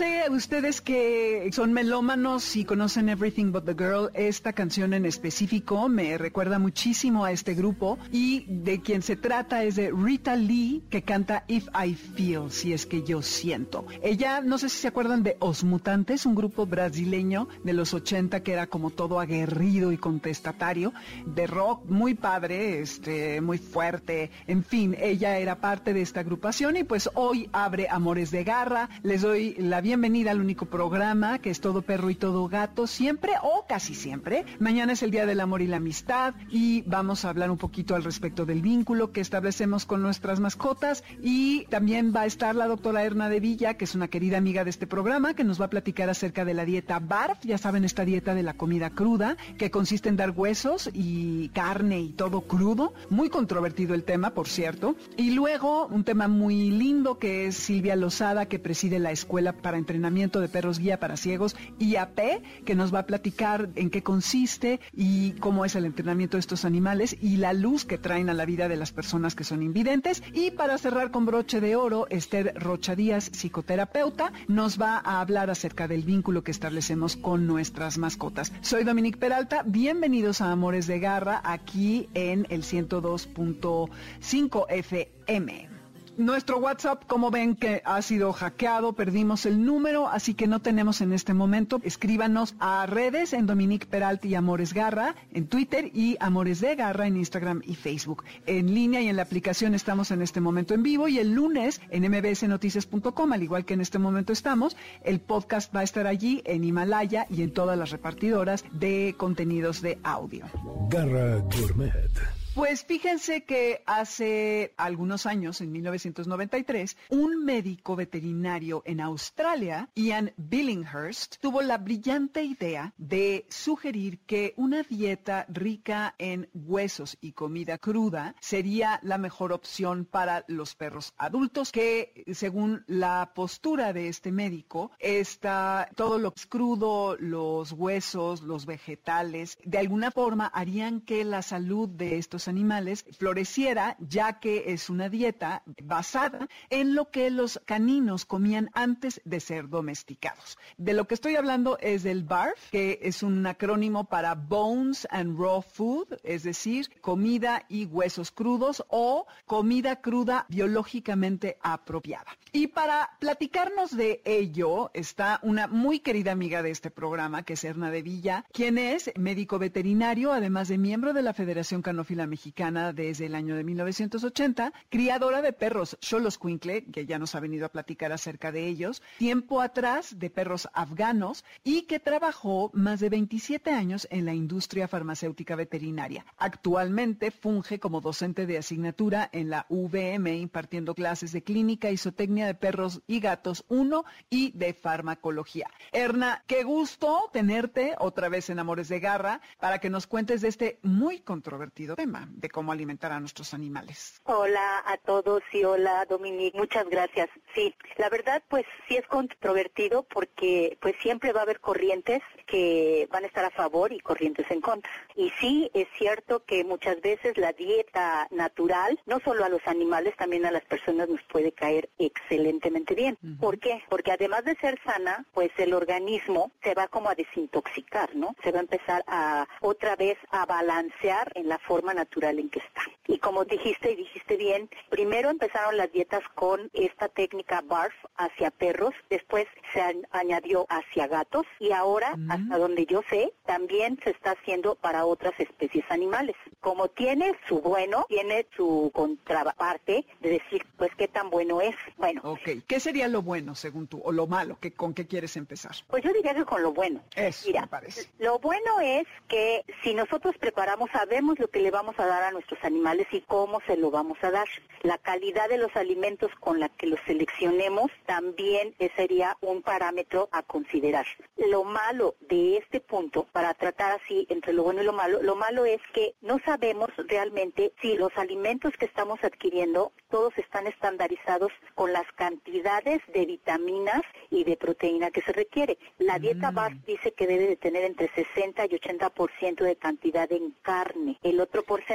sé, ustedes que son melómanos y conocen Everything But the Girl, esta canción en específico me recuerda muchísimo a este grupo y de quien se trata es de Rita Lee que canta If I Feel, si es que yo siento. Ella, no sé si se acuerdan de Os Mutantes, un grupo brasileño de los 80 que era como todo aguerrido y contestatario, de rock muy padre, este, muy fuerte, en fin, ella era parte de esta agrupación y pues hoy abre Amores de Garra. Les doy la bienvenida al único programa que es todo perro y todo gato, siempre o casi siempre. Mañana es el Día del Amor y la Amistad y vamos a hablar un poquito al respecto del vínculo que establecemos con nuestras mascotas y también va a estar la doctora Erna de Villa, que es una querida amiga de este programa, que nos va a platicar acerca de la dieta BARF, ya saben, esta dieta de la comida cruda, que consiste en dar huesos y carne y todo crudo. Muy controvertido el tema, por cierto. Y luego un tema muy lindo que es Silvia Lozada, que preside la Escuela para Entrenamiento de Perros Guía para Ciegos, IAP, que nos va a platicar en qué consiste y cómo es el entrenamiento de estos animales y la luz que traen a la vida de las personas que son invidentes. Y para cerrar con broche de oro, Esther Rocha Díaz, psicoterapeuta, nos va a hablar acerca del vínculo que establecemos con nuestras mascotas. Soy Dominique Peralta, bienvenidos a Amores de Garra aquí en el 102.5 FM. Nuestro WhatsApp, como ven que ha sido hackeado, perdimos el número, así que no tenemos en este momento. Escríbanos a redes en Dominique Peralta y Amores Garra, en Twitter y Amores de Garra en Instagram y Facebook. En línea y en la aplicación estamos en este momento en vivo y el lunes en mbsnoticias.com, al igual que en este momento estamos, el podcast va a estar allí en Himalaya y en todas las repartidoras de contenidos de audio. Garra Gourmet. Pues fíjense que hace algunos años, en 1993, un médico veterinario en Australia, Ian Billinghurst, tuvo la brillante idea de sugerir que una dieta rica en huesos y comida cruda sería la mejor opción para los perros adultos, que según la postura de este médico, está todo lo crudo, los huesos, los vegetales, de alguna forma harían que la salud de estos animales floreciera, ya que es una dieta basada en lo que los caninos comían antes de ser domesticados. De lo que estoy hablando es del BARF, que es un acrónimo para Bones and Raw Food, es decir, comida y huesos crudos o comida cruda biológicamente apropiada. Y para platicarnos de ello está una muy querida amiga de este programa, que es Erna de Villa, quien es médico veterinario, además de miembro de la Federación Canófila Mexicana desde el año de 1980, criadora de perros Cholos Quinkle, que ya nos ha venido a platicar acerca de ellos, tiempo atrás de perros afganos y que trabajó más de 27 años en la industria farmacéutica veterinaria. Actualmente funge como docente de asignatura en la VM impartiendo clases de clínica y zootecnia de perros y gatos 1 y de farmacología. Erna, qué gusto tenerte otra vez en Amores de Garra para que nos cuentes de este muy controvertido tema de cómo alimentar a nuestros animales. Hola a todos y hola Dominique, muchas gracias. Sí, la verdad pues sí es controvertido porque pues siempre va a haber corrientes que van a estar a favor y corrientes en contra. Y sí es cierto que muchas veces la dieta natural, no solo a los animales, también a las personas nos puede caer excelentemente bien. ¿Por qué? Porque además de ser sana, pues el organismo se va como a desintoxicar, ¿no? Se va a empezar a otra vez a balancear en la forma natural en que está. Y como dijiste y dijiste bien, primero empezaron las dietas con esta técnica BARF hacia perros, después se añadió hacia gatos y ahora, Mm. hasta donde yo sé, también se está haciendo para otras especies animales. Como tiene su bueno, tiene su contraparte de decir, pues, qué tan bueno es. Bueno, Ok. ¿Qué sería lo bueno, según tú, o lo malo? ¿Qué, ¿Con qué quieres empezar? Pues yo diría que con lo bueno. Eso Mira, me parece. lo bueno es que si nosotros preparamos, sabemos lo que le vamos a dar a nuestros animales y cómo se lo vamos a dar. La calidad de los alimentos con la que los seleccionemos también sería un parámetro a considerar. Lo malo de este punto, para tratar así entre lo bueno y lo malo, lo malo es que no sabemos realmente si los alimentos que estamos adquiriendo todos están estandarizados con las cantidades de vitaminas y de proteína que se requiere. La dieta Mm. BARF dice que debe de tener entre 60 y 80% de cantidad en carne. El otro porcentaje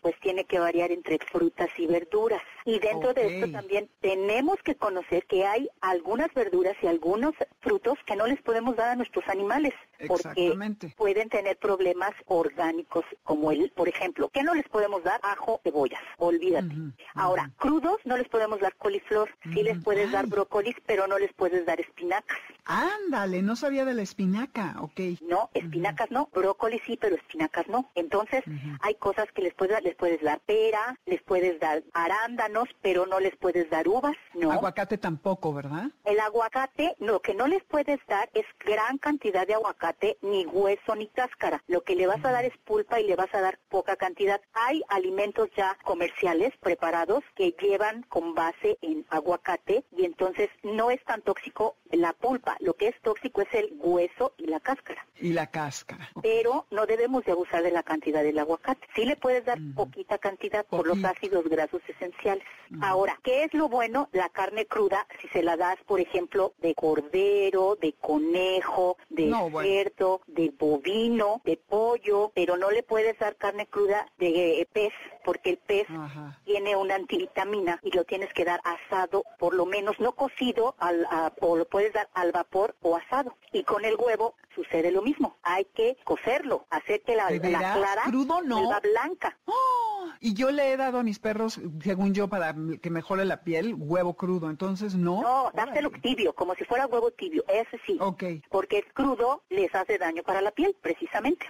pues tiene que variar entre frutas y verduras. Y dentro de esto también tenemos que conocer que hay algunas verduras y algunos frutos que no les podemos dar a nuestros animales porque pueden tener problemas orgánicos como el, por ejemplo, ¿qué no les podemos dar? Ajo, cebollas, olvídate. Ujú, Ahora, crudos no les podemos dar coliflor, sí les puedes dar Ay. brócolis, pero no les puedes dar espinacas. Ándale, no sabía de la espinaca. Ok. No, espinacas no, brócoli sí, pero espinacas no. Entonces, hay cosas que les puedes dar, les puedes dar pera, les puedes dar arándanos, pero no les puedes dar uvas, no. Aguacate tampoco, ¿verdad? El aguacate, lo que no les puedes dar es gran cantidad de aguacate, ni hueso ni cáscara. Lo que le vas a dar es pulpa y le vas a dar poca cantidad. Hay alimentos ya comerciales preparados que llevan con base en aguacate y entonces no es tan tóxico la pulpa. Lo que es tóxico es el hueso y la cáscara. Y la cáscara. Pero no debemos de abusar de la cantidad del aguacate. Sí le puedes dar poquita cantidad por los ácidos grasos esenciales. Ahora, ¿qué es lo bueno? La carne cruda, si se la das, por ejemplo, de cordero, de conejo, de No, bueno. cerdo, de bovino, de pollo, pero no le puedes dar carne cruda de eh, pez, porque el pez Ajá. tiene una antivitamina y lo tienes que dar asado, por lo menos no cocido, al, a- o lo puedes dar al vapor o asado. Y con el huevo sucede lo mismo. Hay que cocerlo, hacer que la, clara ¿Crudo no? blanca. ¡Oh! Y yo le he dado a mis perros, según yo, para que mejore la piel, huevo crudo. Entonces, ¿no? No, dárselo Órale. tibio, como si fuera huevo tibio, ese sí. Ok. Porque el crudo les hace daño para la piel, precisamente.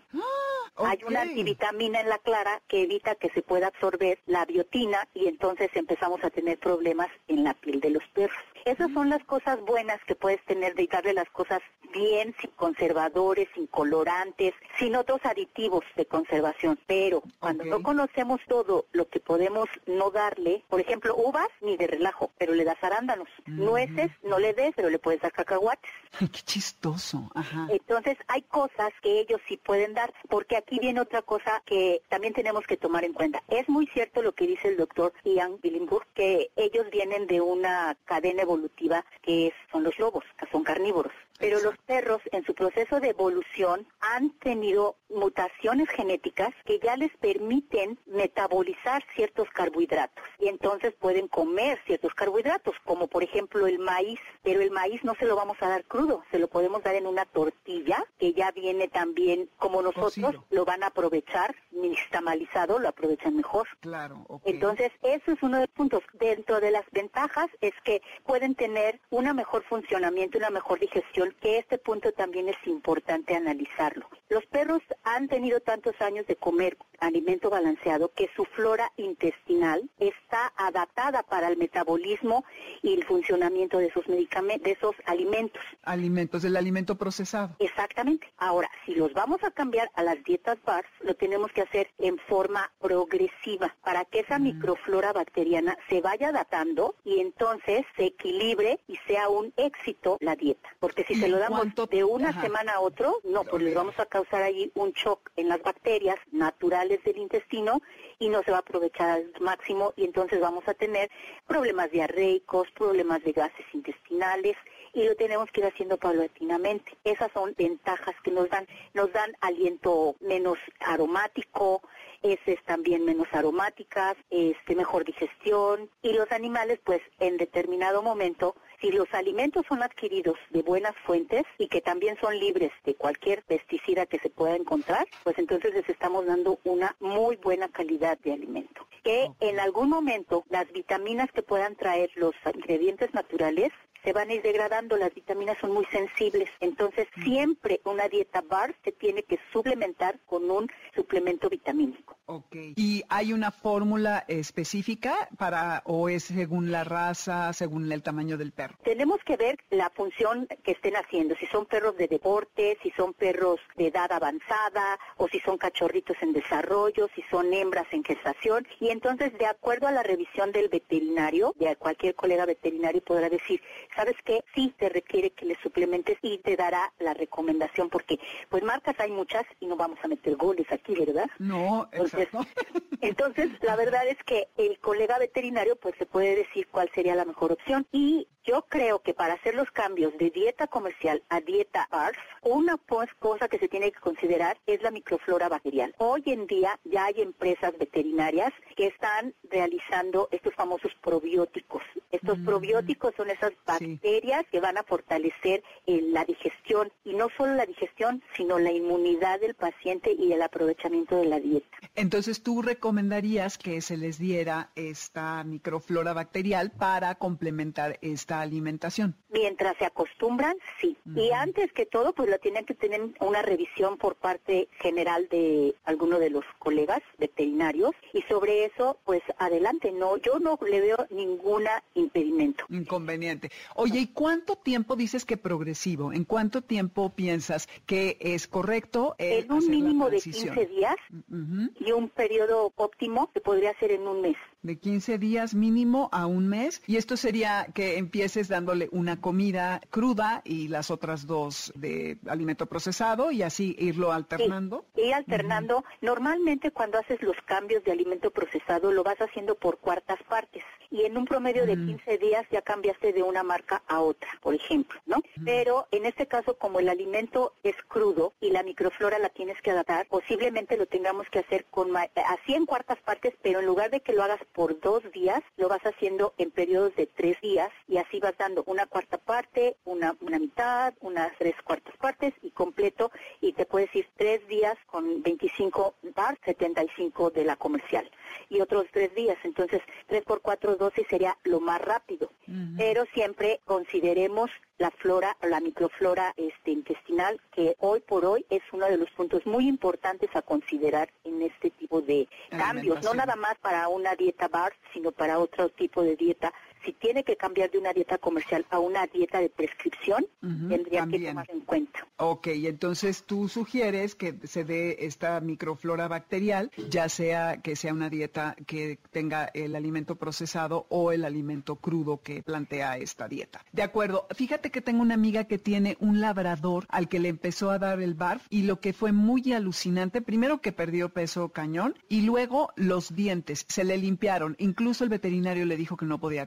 Hay Ok. una antivitamina en la clara que evita que se pueda absorber la biotina y entonces empezamos a tener problemas en la piel de los perros. Esas son las cosas buenas que puedes tener de darle las cosas bien, sin conservadores, sin colorantes, sin otros aditivos de conservación. Pero cuando no conocemos todo lo que podemos no darle, por ejemplo, uvas ni de relajo, pero le das arándanos. Nueces no le des, pero le puedes dar cacahuates. Ay, qué chistoso. Ajá. Entonces hay cosas que ellos sí pueden dar, porque aquí viene otra cosa que también tenemos que tomar en cuenta. Es muy cierto lo que dice el doctor Ian Billinburg, que ellos vienen de una cadena evolutiva que son los lobos, que son carnívoros. Pero los perros en su proceso de evolución han tenido mutaciones genéticas que ya les permiten metabolizar ciertos carbohidratos y entonces pueden comer ciertos carbohidratos, como por ejemplo el maíz, pero el maíz no se lo vamos a dar crudo, se lo podemos dar en una tortilla que ya viene también como nosotros, Cocido. lo van a aprovechar, nixtamalizado, lo aprovechan mejor. Claro. ok. Entonces, eso es uno de los puntos. Dentro de las ventajas es que pueden tener una mejor funcionamiento, una mejor digestión, que este punto también es importante analizarlo. Los perros han tenido tantos años de comer alimento balanceado que su flora intestinal está adaptada para el metabolismo y el funcionamiento de esos medicamentos, de esos alimentos. Alimentos, el alimento procesado. Exactamente. Ahora, si los vamos a cambiar a las dietas BARF, lo tenemos que hacer en forma progresiva para que esa microflora bacteriana se vaya adaptando y entonces se equilibre y sea un éxito la dieta. Porque si ¿Y se lo damos cuánto- de una Ajá. semana a otro, no, pues les vamos a causar ahí un shock en las bacterias naturales del intestino y no se va a aprovechar al máximo y entonces vamos a tener problemas diarreicos, problemas de gases intestinales y lo tenemos que ir haciendo paulatinamente. Esas son ventajas que nos dan. Nos dan aliento menos aromático, heces también menos aromáticas, este, mejor digestión y los animales pues en determinado momento si los alimentos son adquiridos de buenas fuentes y que también son libres de cualquier pesticida que se pueda encontrar, pues entonces les estamos dando una muy buena calidad de alimento. que en algún momento las vitaminas que puedan traer los ingredientes naturales se van a ir degradando, las vitaminas son muy sensibles, entonces siempre una dieta BARF se tiene que suplementar con un suplemento vitamínico. Ok. ¿Y hay una fórmula específica para, o es según la raza, según el tamaño del perro? Tenemos que ver la función que estén haciendo, si son perros de deporte, si son perros de edad avanzada o si son cachorritos en desarrollo, si son hembras en gestación y entonces de acuerdo a la revisión del veterinario, de cualquier colega veterinario podrá decir, ¿sabes qué? Sí te requiere que le suplementes y te dará la recomendación porque pues marcas hay muchas y no vamos a meter goles aquí, ¿verdad? No, Entonces, exacto. entonces, la verdad es que el colega veterinario pues se puede decir cuál sería la mejor opción y yo creo que para hacer los cambios de dieta comercial a dieta BARF, una pues, cosa que se tiene que considerar es la microflora bacterial. Hoy en día ya hay empresas veterinarias que están realizando estos famosos probióticos. Estos Mm. probióticos son esas Sí. bacterias que van a fortalecer eh, la digestión y no solo la digestión, sino la inmunidad del paciente y el aprovechamiento de la dieta. Entonces, ¿tú recomendarías que se les diera esta microflora bacterial para complementar esta alimentación? Mientras se acostumbran, sí. Y antes que todo, pues lo tienen que tener una revisión por parte general de alguno de los colegas veterinarios y sobre eso, pues adelante. No, yo no le veo ninguna impedimento. Inconveniente. Oye, ¿y cuánto tiempo dices que progresivo? ¿En cuánto tiempo piensas que es correcto? eh, En un mínimo de transición? 15 días Ujú. y un periodo óptimo que podría ser en un mes. De 15 días mínimo a un mes. Y esto sería que empieces dándole una comida cruda y las otras dos de alimento procesado y así irlo alternando. Ir alternando. Normalmente cuando haces los cambios de alimento procesado lo vas haciendo por cuartas partes y en un promedio de Mm. 15 días ya cambiaste de una marca a otra, por ejemplo, ¿no? Pero en este caso como el alimento es crudo y la microflora la tienes que adaptar, posiblemente lo tengamos que hacer con ma- así en cuartas partes, pero en lugar de que lo hagas por dos días, lo vas haciendo en periodos de tres días y así vas dando una cuarta parte, una, una mitad, unas tres cuartas partes y completo y te puedes ir tres días con 25 bar, 75 de la comercial y otros tres días. Entonces, tres por cuatro, 12 sería lo más rápido. Pero siempre consideremos la flora, la microflora este, intestinal, que hoy por hoy es uno de los puntos muy importantes a considerar en este tipo de cambios, no nada más para una dieta bar, sino para otro tipo de dieta. Si tiene que cambiar de una dieta comercial a una dieta de prescripción, tendría también. que tomar en cuenta. Ok, entonces tú sugieres que se dé esta microflora bacterial, ya sea que sea una dieta que tenga el alimento procesado o el alimento crudo que plantea esta dieta. De acuerdo, fíjate que tengo una amiga que tiene un labrador al que le empezó a dar el barf y lo que fue muy alucinante, primero que perdió peso cañón y luego los dientes se le limpiaron, incluso el veterinario le dijo que no podía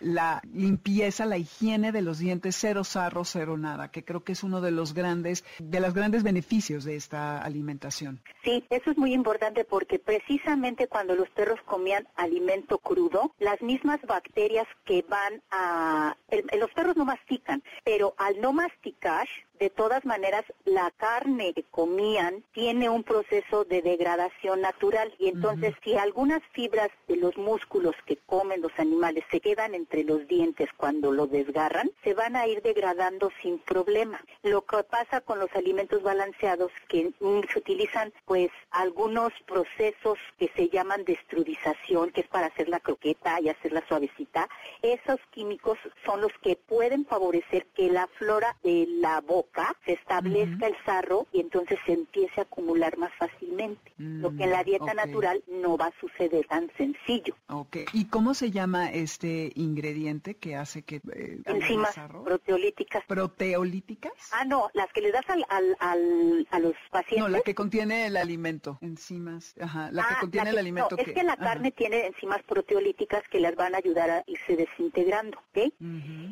La limpieza, la higiene de los dientes, cero sarro, cero nada, que creo que es uno de los grandes, de los grandes beneficios de esta alimentación. Sí, eso es muy importante porque precisamente cuando los perros comían alimento crudo, las mismas bacterias que van a... los perros no mastican, pero al no masticar, de todas maneras, la carne que comían tiene un proceso de degradación natural. Y entonces si algunas fibras de los músculos que comen los animales se quedan entre los dientes cuando lo desgarran, se van a ir degradando sin problema. Lo que pasa con los alimentos balanceados que se utilizan pues algunos procesos que se llaman destrudización, que es para hacer la croqueta y hacerla suavecita, esos químicos son los que pueden favorecer que la flora de la boca se establezca el sarro y entonces se empiece a acumular más fácilmente. lo que en la dieta Mm, ok. natural no va a suceder tan sencillo. Ok. ¿Y cómo se llama este ingrediente que hace que... eh, Enzimas proteolíticas. ¿Proteolíticas? Ah, no, las que le das al, al, al- a los pacientes. No, la que contiene el alimento. Enzimas. Ajá, la que Ah, contiene la el que- alimento. no, es que la ajá. carne tiene enzimas proteolíticas que las van a ayudar a irse desintegrando, ¿ok?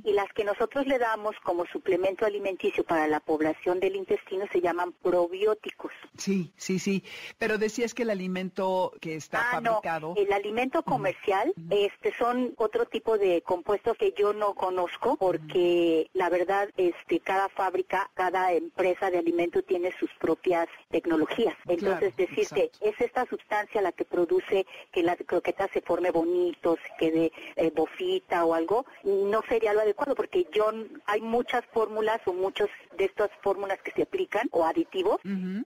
Y las que nosotros le damos como suplemento alimenticio para la población del intestino se llaman probióticos. Sí, sí, sí. Pero decías que el alimento que está Ah, fabricado. no, el alimento comercial, este, son otro tipo de compuestos que yo no conozco porque la verdad, este, cada fábrica, cada empresa de alimento tiene sus propias tecnologías. Entonces, Claro, decirte, exacto. es esta sustancia la que produce que la croqueta se forme bonito, se quede eh, bofita o algo, no sería lo adecuado porque yo, hay muchas fórmulas o muchos de estas fórmulas que se aplican o aditivos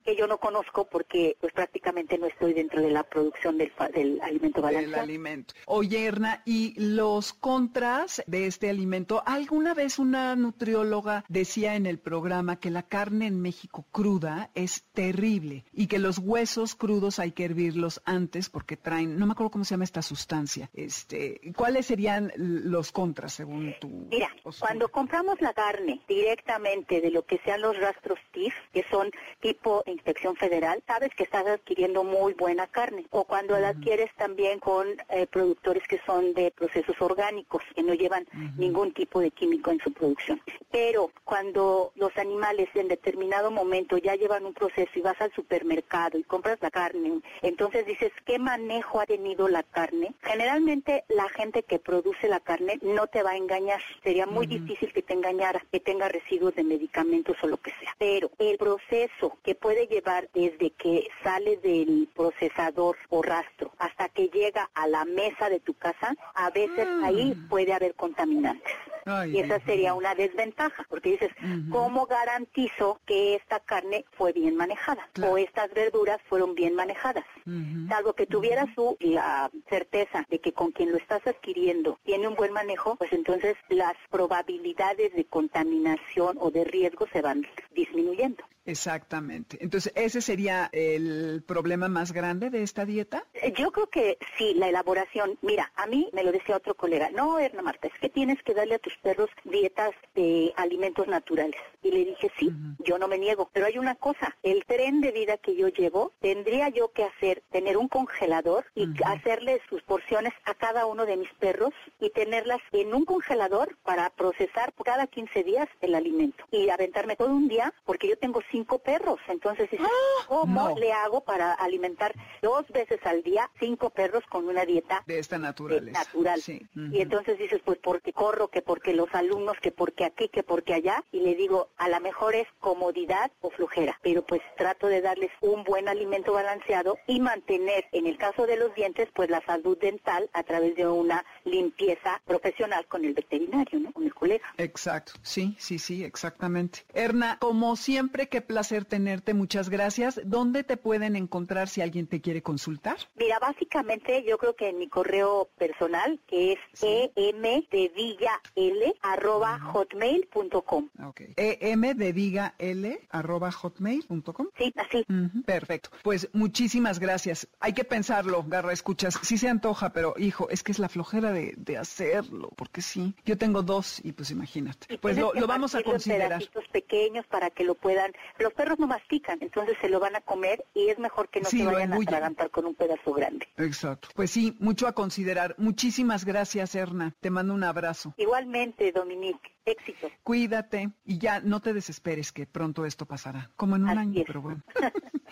que yo no conozco porque pues prácticamente no estoy dentro de la producción del, del alimento del balanceado. alimento. Oye, Erna, y los contras de este alimento, alguna vez una nutrióloga decía en el programa que la carne en México cruda es terrible y que los huesos crudos hay que hervirlos antes porque traen, no me acuerdo cómo se llama esta sustancia. Este, ¿cuáles serían los contras según tu Mira, postura? cuando compramos la carne directamente de lo que sean los rastros TIF, que son tipo inspección federal, sabes que estás adquiriendo muy buena carne. O cuando la adquieres también con eh, productores que son de procesos orgánicos, que no llevan ningún tipo de químico en su producción. Pero cuando los animales en determinado momento ya llevan un proceso y vas al supermercado y compras la carne, entonces dices, ¿qué manejo ha tenido la carne? Generalmente la gente que produce la carne no te va a engañar. Sería muy difícil que te engañara, que tenga residuos de medicamentos o lo que sea. Pero el proceso que puede llevar desde que sale del procesador o rastro hasta que llega a la mesa de tu casa, a veces ahí puede haber contaminantes. Ay, y esa sería una desventaja, porque dices, ¿cómo garantizo que esta carne fue bien manejada? Claro. O estas verduras fueron bien manejadas. Ujú. Salvo que tuvieras tú la certeza de que con quien lo estás adquiriendo tiene un buen manejo, pues entonces las probabilidades de contaminación o de riesgo se van disminuyendo. Exactamente. Entonces, ¿ese sería el problema más grande de esta dieta? Eh, Yo creo que sí, la elaboración. Mira, a mí me lo decía otro colega. No, Erna Marta, es que tienes que darle a tus perros dietas de alimentos naturales. Y le dije, sí, yo no me niego. Pero hay una cosa, el tren de vida que yo llevo, tendría yo que hacer, tener un congelador y hacerle sus porciones a cada uno de mis perros y tenerlas en un congelador para procesar cada 15 días el alimento. Y aventarme todo un día, porque yo tengo cinco perros. Entonces, dices, ¿cómo no. le hago para alimentar dos veces al día cinco perros con una dieta De esta eh, naturaleza. natural? Sí. Y entonces dices, pues porque corro, que porque los alumnos, que porque aquí, que porque allá. Y le digo, a lo mejor es comodidad o flojera, pero pues trato de darles un buen alimento balanceado y mantener, en el caso de los dientes, pues la salud dental a través de una limpieza profesional con el veterinario, ¿no? Con el colega. Exacto, sí, sí, sí, exactamente. Erna, como siempre, qué placer tenerte, muchas gracias. ¿Dónde te pueden encontrar si alguien te quiere consultar? Mira, básicamente yo creo que en mi correo personal, que es em de villa l arroba hotmail.com. em de diga l arroba hotmail.com. Sí, así. Perfecto. Pues muchísimas gracias. Hay que pensarlo, Garra, escuchas. Sí se antoja, pero hijo, es que es la flojera de, de hacerlo, porque sí. Yo tengo dos y pues imagínate. Y Pues lo, lo vamos a considerar. pedacitos pequeños para que lo puedan. Los perros no mastican, entonces se lo van a comer y es mejor que no Sí, se lo vayan a atragantar con un pedazo grande. Exacto. Pues sí, mucho a considerar. Muchísimas gracias, Erna. Te mando un abrazo. Igualmente, Dominique, éxito. Cuídate y ya no te desesperes que pronto esto pasará. Como en un Así año, es. pero bueno.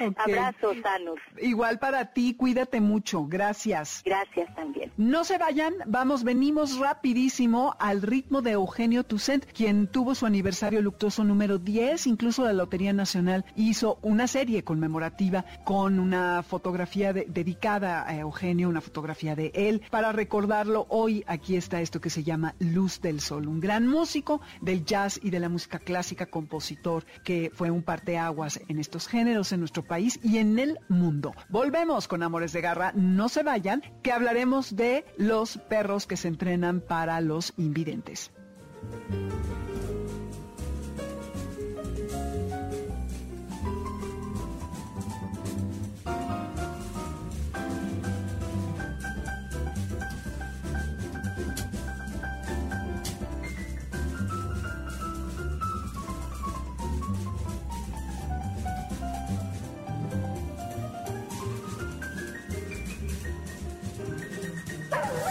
Ok. Abrazos sanos. Igual para ti, cuídate mucho. Gracias. Gracias también. No se vayan, vamos, venimos rapidísimo al ritmo de Eugenio Toussaint, quien tuvo su aniversario luctuoso número 10, incluso la Lotería Nacional hizo una serie conmemorativa con una fotografía de- dedicada a Eugenio, una fotografía de él. Para recordarlo, hoy aquí está esto que se llama Luz del Sol, gran músico del jazz y de la música clásica, compositor que fue un parteaguas en estos géneros en nuestro país y en el mundo. Volvemos con Amores de Garra, no se vayan, que hablaremos de los perros que se entrenan para los invidentes.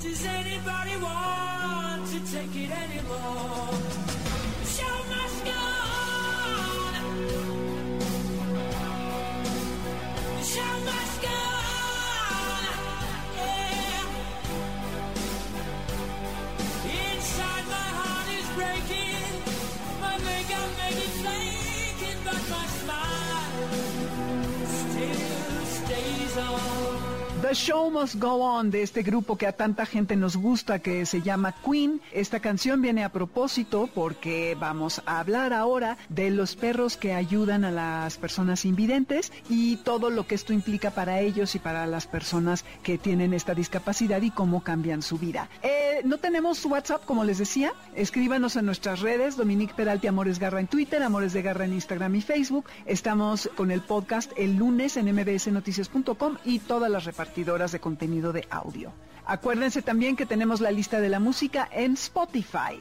Does anybody want to take it anymore? The Show Must Go On de este grupo que a tanta gente nos gusta que se llama Queen. Esta canción viene a propósito porque vamos a hablar ahora de los perros que ayudan a las personas invidentes y todo lo que esto implica para ellos y para las personas que tienen esta discapacidad y cómo cambian su vida. Eh, no tenemos WhatsApp, como les decía. Escríbanos en nuestras redes, Dominique Peralti Amores Garra en Twitter, Amores de Garra en Instagram y Facebook. Estamos con el podcast el lunes en mbsnoticias.com y todas las de contenido de audio. Acuérdense también que tenemos la lista de la música en Spotify.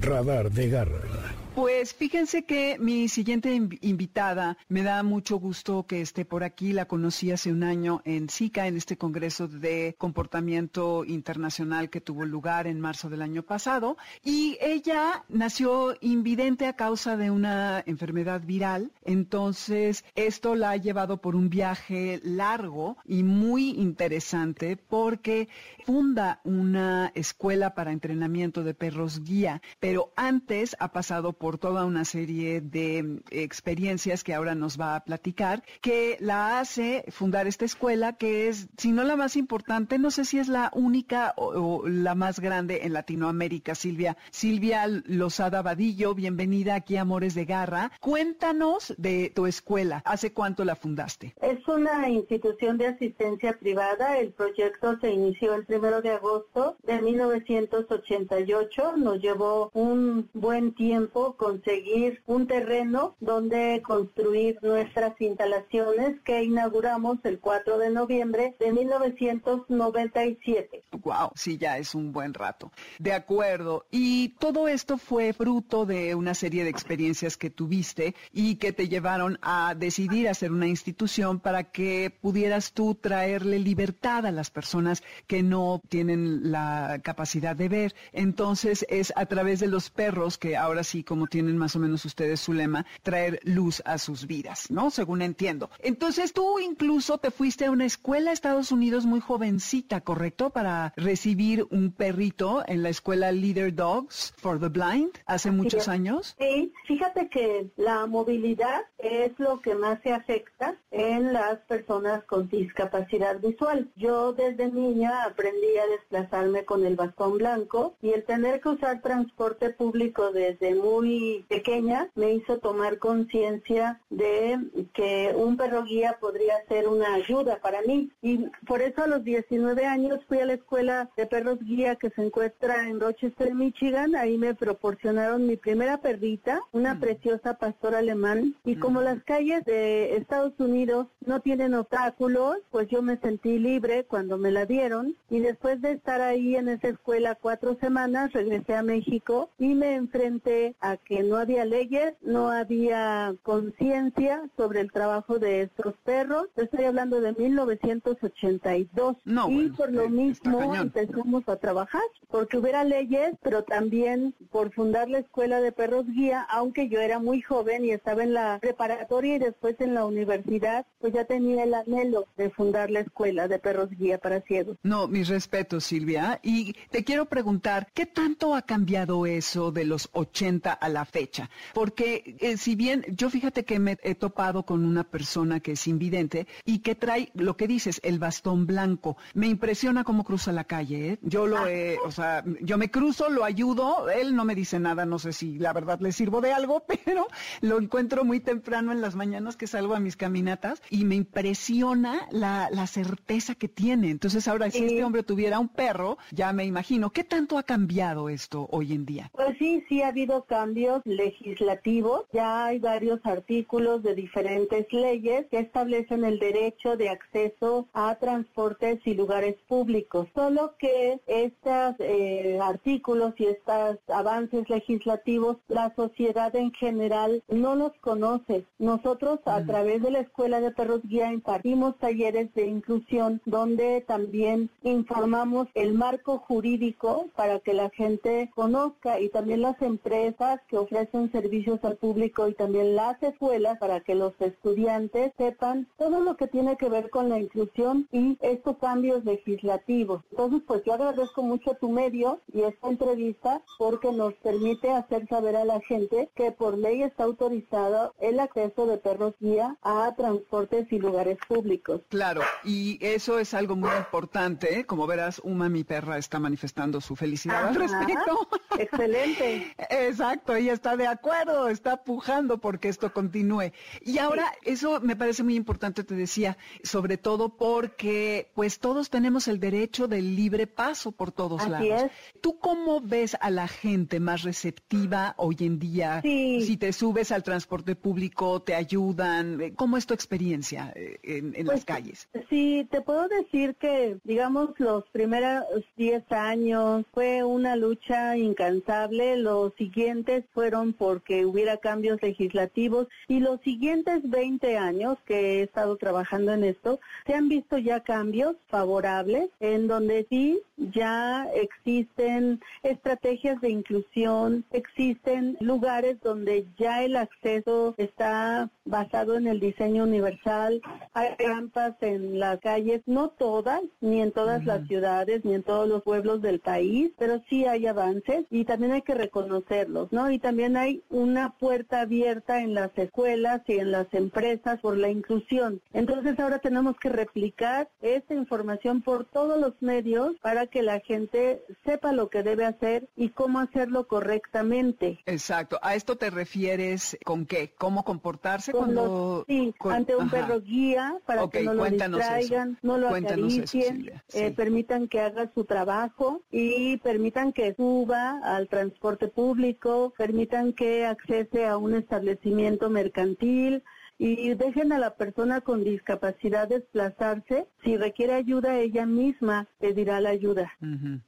Radar de Garra. Pues fíjense que mi siguiente inv- invitada me da mucho gusto que esté por aquí. La conocí hace un año en SICA, en este Congreso de Comportamiento Internacional que tuvo lugar en marzo del año pasado. Y ella nació invidente a causa de una enfermedad viral. Entonces, esto la ha llevado por un viaje largo y muy interesante porque funda una escuela para entrenamiento de perros guía, pero antes ha pasado por toda una serie de mm, experiencias que ahora nos va a platicar, que la hace fundar esta escuela, que es, si no la más importante, no sé si es la única o, la más grande en Latinoamérica, Silvia. Silvia Lozada Vadillo, bienvenida aquí Amores de Garra. Cuéntanos de tu escuela. ¿Hace cuánto la fundaste? Es una institución de asistencia privada. El proyecto se inició el primero de agosto de 1988. Nos llevó un buen tiempo conseguir un terreno donde construir nuestras instalaciones que inauguramos el 4 de noviembre de 1997. Wow, sí, ya es un buen rato. De acuerdo. Y todo esto fue fruto de una serie de experiencias que tuviste y que te llevaron a decidir hacer una institución para que pudieras tú traerle libertad a las personas que no tienen la capacidad de ver. Entonces es a través de los perros que ahora sí, como tienen más o menos ustedes su lema, traer luz a sus vidas, ¿no? Según entiendo. Entonces tú incluso te fuiste a una escuela a Estados Unidos muy jovencita, ¿correcto? Para recibir un perrito en la escuela Leader Dogs for the Blind hace muchos es. años. Sí, fíjate que la movilidad es lo que más se afecta en las personas con discapacidad visual. Yo desde niña aprendí a desplazarme con el bastón blanco y el tener que usar transporte público desde muy pequeña me hizo tomar conciencia de que un perro guía podría ser una ayuda para mí. Y por eso a los 19 años fui a la escuela de perros guía que se encuentra en Rochester, Michigan. Ahí me proporcionaron mi primera perrita, una preciosa pastor alemán. Y como las calles de Estados Unidos no tienen obstáculos, pues yo me sentí libre cuando me la dieron. Y después de estar ahí en esa escuela cuatro semanas, regresé a México y me enfrenté a que no había leyes, no había conciencia sobre el trabajo de estos perros. Estoy hablando de 1982. No, y bueno, por lo eh, mismo empezamos a trabajar, porque hubiera leyes, pero también por fundar la escuela de perros guía, aunque yo era muy joven y estaba en la preparatoria y después en la universidad, pues ya tenía el anhelo de fundar la escuela de perros guía para ciegos. No, mis respetos, Silvia. Y te quiero preguntar, ¿qué tanto ha cambiado eso de los 80 a la fecha. Porque eh, si bien yo fíjate que me he topado con una persona que es invidente y que trae lo que dices, el bastón blanco. Me impresiona cómo cruza la calle. ¿eh? Yo lo he, o sea, yo me cruzo, lo ayudo, él no me dice nada, no sé si la verdad le sirvo de algo, pero lo encuentro muy temprano en las mañanas que salgo a mis caminatas y me impresiona la, la certeza que tiene. Entonces ahora, si este hombre tuviera un perro, ya me imagino, ¿qué tanto ha cambiado esto hoy en día? Pues sí, sí ha habido cambios legislativos. Ya hay varios artículos de diferentes leyes que establecen el derecho de acceso a transportes y lugares públicos. Solo que estos eh, artículos y estos avances legislativos, la sociedad en general no los conoce. Nosotros a través de la Escuela de Perros Guía impartimos talleres de inclusión donde también informamos el marco jurídico para que la gente conozca y también las empresas que ofrecen servicios al público y también las escuelas para que los estudiantes sepan todo lo que tiene que ver con la inclusión y estos cambios legislativos. Entonces, pues yo agradezco mucho tu medio y esta entrevista porque nos permite hacer saber a la gente que por ley está autorizado el acceso de perros guía a transportes y lugares públicos. Claro, y eso es algo muy importante. ¿eh? Como verás, Uma, mi perra, está manifestando su felicidad al respecto. Excelente. Exacto, ella está de acuerdo, está pujando porque esto continúe. Y ahora, eso me parece muy importante, te decía, sobre todo porque pues todos tenemos el derecho del libre paso por todos Así lados. es. ¿Tú cómo ves a la gente más receptiva hoy en día? Sí. Si te subes al transporte público, te ayudan, Eh, ¿cómo es tu experiencia eh, en, en Pues, las calles? Sí, te puedo decir que, digamos, los primeros 10 años fue una lucha incansable, los siguientes fueron porque hubiera cambios legislativos y los siguientes 20 años que he estado trabajando en esto, se han visto ya cambios favorables en donde sí ya existen estrategias de inclusión, existen lugares donde ya el acceso está basado en el diseño universal, hay rampas en las calles, no todas, ni en todas las ciudades, ni en todos los pueblos del país, pero sí hay avances y también hay que reconocerlos, ¿no? Y también hay una puerta abierta en las escuelas y en las empresas por la inclusión. Entonces ahora tenemos que replicar esta información por todos los medios para que la gente sepa lo que debe hacer y cómo hacerlo correctamente. Exacto. ¿A esto te refieres con qué? ¿Cómo comportarse Con cuando... los- sí, con- ante un ajá. perro guía para que no lo eso. distraigan, no lo Cuéntanos eso, acaricien, eh, permitan que haga su trabajo y permitan que suba al transporte público, permitan que accese a un establecimiento mercantil y dejen a la persona con discapacidad desplazarse. Si requiere ayuda, ella misma pedirá la ayuda.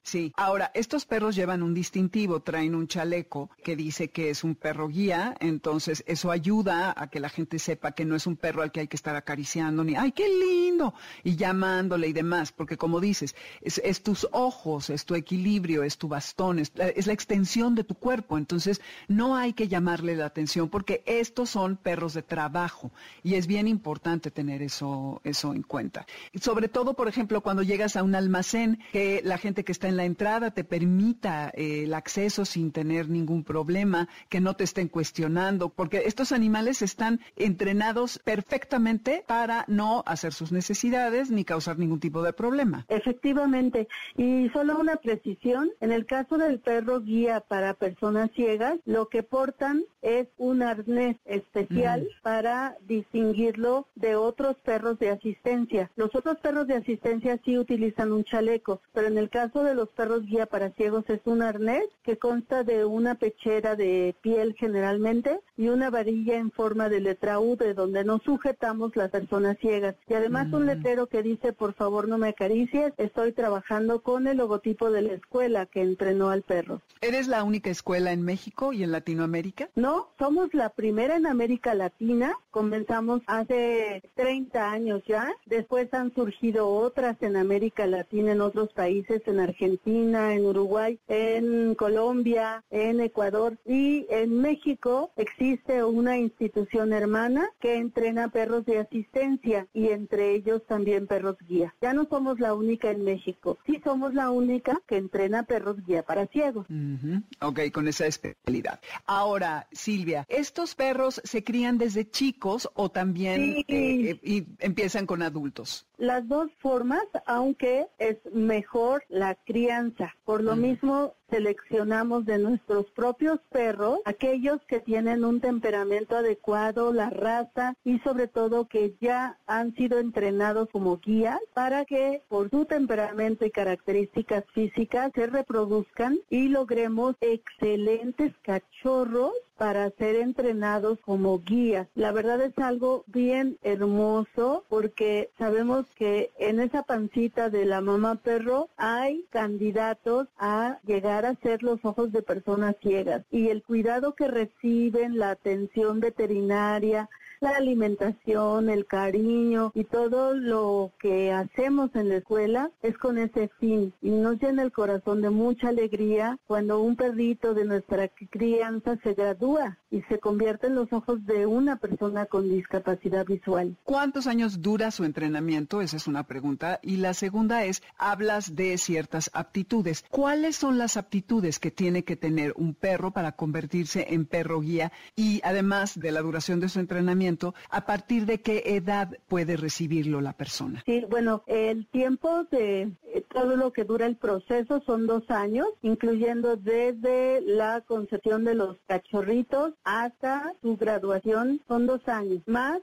Sí. Ahora, estos perros llevan un distintivo, traen un chaleco que dice que es un perro guía, entonces eso ayuda a que la gente sepa que no es un perro al que hay que estar acariciando ni, ¡ay, qué lindo! Y llamándole y demás, porque como dices, es, tus ojos, es tu equilibrio, es tu bastón, es, la- es la extensión de tu cuerpo, entonces no hay que llamarle la atención porque estos son perros de trabajo y es bien importante tener eso, eso en cuenta. Y sobre todo, por ejemplo, cuando llegas a un almacén, que la gente que está en la entrada te permita eh, el acceso sin tener ningún problema, que no te estén cuestionando, porque estos animales están entrenados perfectamente para no hacer sus necesidades ni causar ningún tipo de problema. Efectivamente, y solo una precisión, en el caso del perro guía para personas ciegas, lo que portan es un arnés especial para distinguirlo de otros perros de asistencia. Los otros perros de asistencia sí utilizan un chaleco, pero en el caso de los perros guía para ciegos es un arnés que consta de una pechera de piel generalmente y una varilla en forma de letra U de donde nos sujetamos las personas ciegas. Y además un letrero que dice por favor no me acaricies, estoy trabajando con el logotipo de la escuela que entrenó al perro. ¿Eres la única escuela en México y en Latinoamérica? No, somos la primera en América Latina. Comenzamos hace 30 años ya. Después han surgido otras en América Latina, en otros países, en Argentina, en Uruguay, en Colombia, en Ecuador y en México existe existe una institución hermana que entrena perros de asistencia y entre ellos también perros guía. Ya no somos la única en México, sí somos la única que entrena perros guía para ciegos. Ujú. Ok, con esa especialidad. Ahora, Silvia, ¿estos perros se crían desde chicos o también Sí. eh, eh, y empiezan con adultos? Las dos formas, aunque es mejor la crianza. Por lo mismo, seleccionamos de nuestros propios perros aquellos que tienen un temperamento adecuado, la raza y sobre todo que ya han sido entrenados como guías para que por su temperamento y características físicas se reproduzcan y logremos excelentes cachorros para ser entrenados como guías. La verdad es algo bien hermoso porque sabemos que en esa pancita de la mamá perro hay candidatos a llegar a ser los ojos de personas ciegas y el cuidado que reciben, la atención veterinaria, la alimentación, el cariño y todo lo que hacemos en la escuela es con ese fin y nos llena el corazón de mucha alegría cuando un perrito de nuestra crianza se gradúa y se convierte en los ojos de una persona con discapacidad visual. ¿Cuántos años dura su entrenamiento? Esa es una pregunta. Y la segunda es, hablas de ciertas aptitudes. ¿Cuáles son las aptitudes que tiene que tener un perro para convertirse en perro guía? Y además de la duración de su entrenamiento, ¿a partir de qué edad puede recibirlo la persona? Sí, bueno, el tiempo de eh, todo lo que dura el proceso son dos años, incluyendo desde la concepción de los cachorritos hasta su graduación, son dos años. Más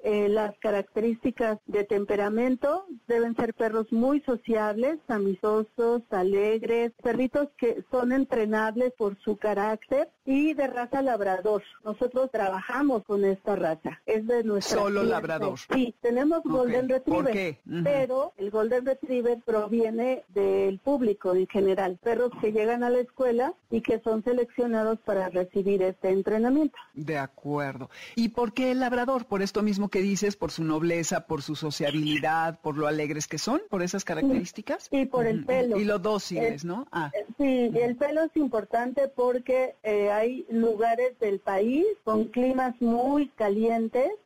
eh, las características de temperamento deben ser perros muy sociables, amistosos, alegres, perritos que son entrenables por su carácter y de raza labrador. Nosotros trabajamos con esta raza. Es de nuestra Solo labrador. Sí, tenemos. Golden Retriever. ¿Por qué? Ujú. Pero el Golden Retriever proviene del público en general. Perros que llegan a la escuela y que son seleccionados para recibir este entrenamiento. De acuerdo. ¿Y por qué el labrador? Por esto mismo que dices, por su nobleza, por su sociabilidad, por lo alegres que son, por esas características. Y por el pelo. Y lo dóciles, El- ¿no? Ah, Sí, el pelo es importante porque eh, hay lugares del país con climas muy calientes,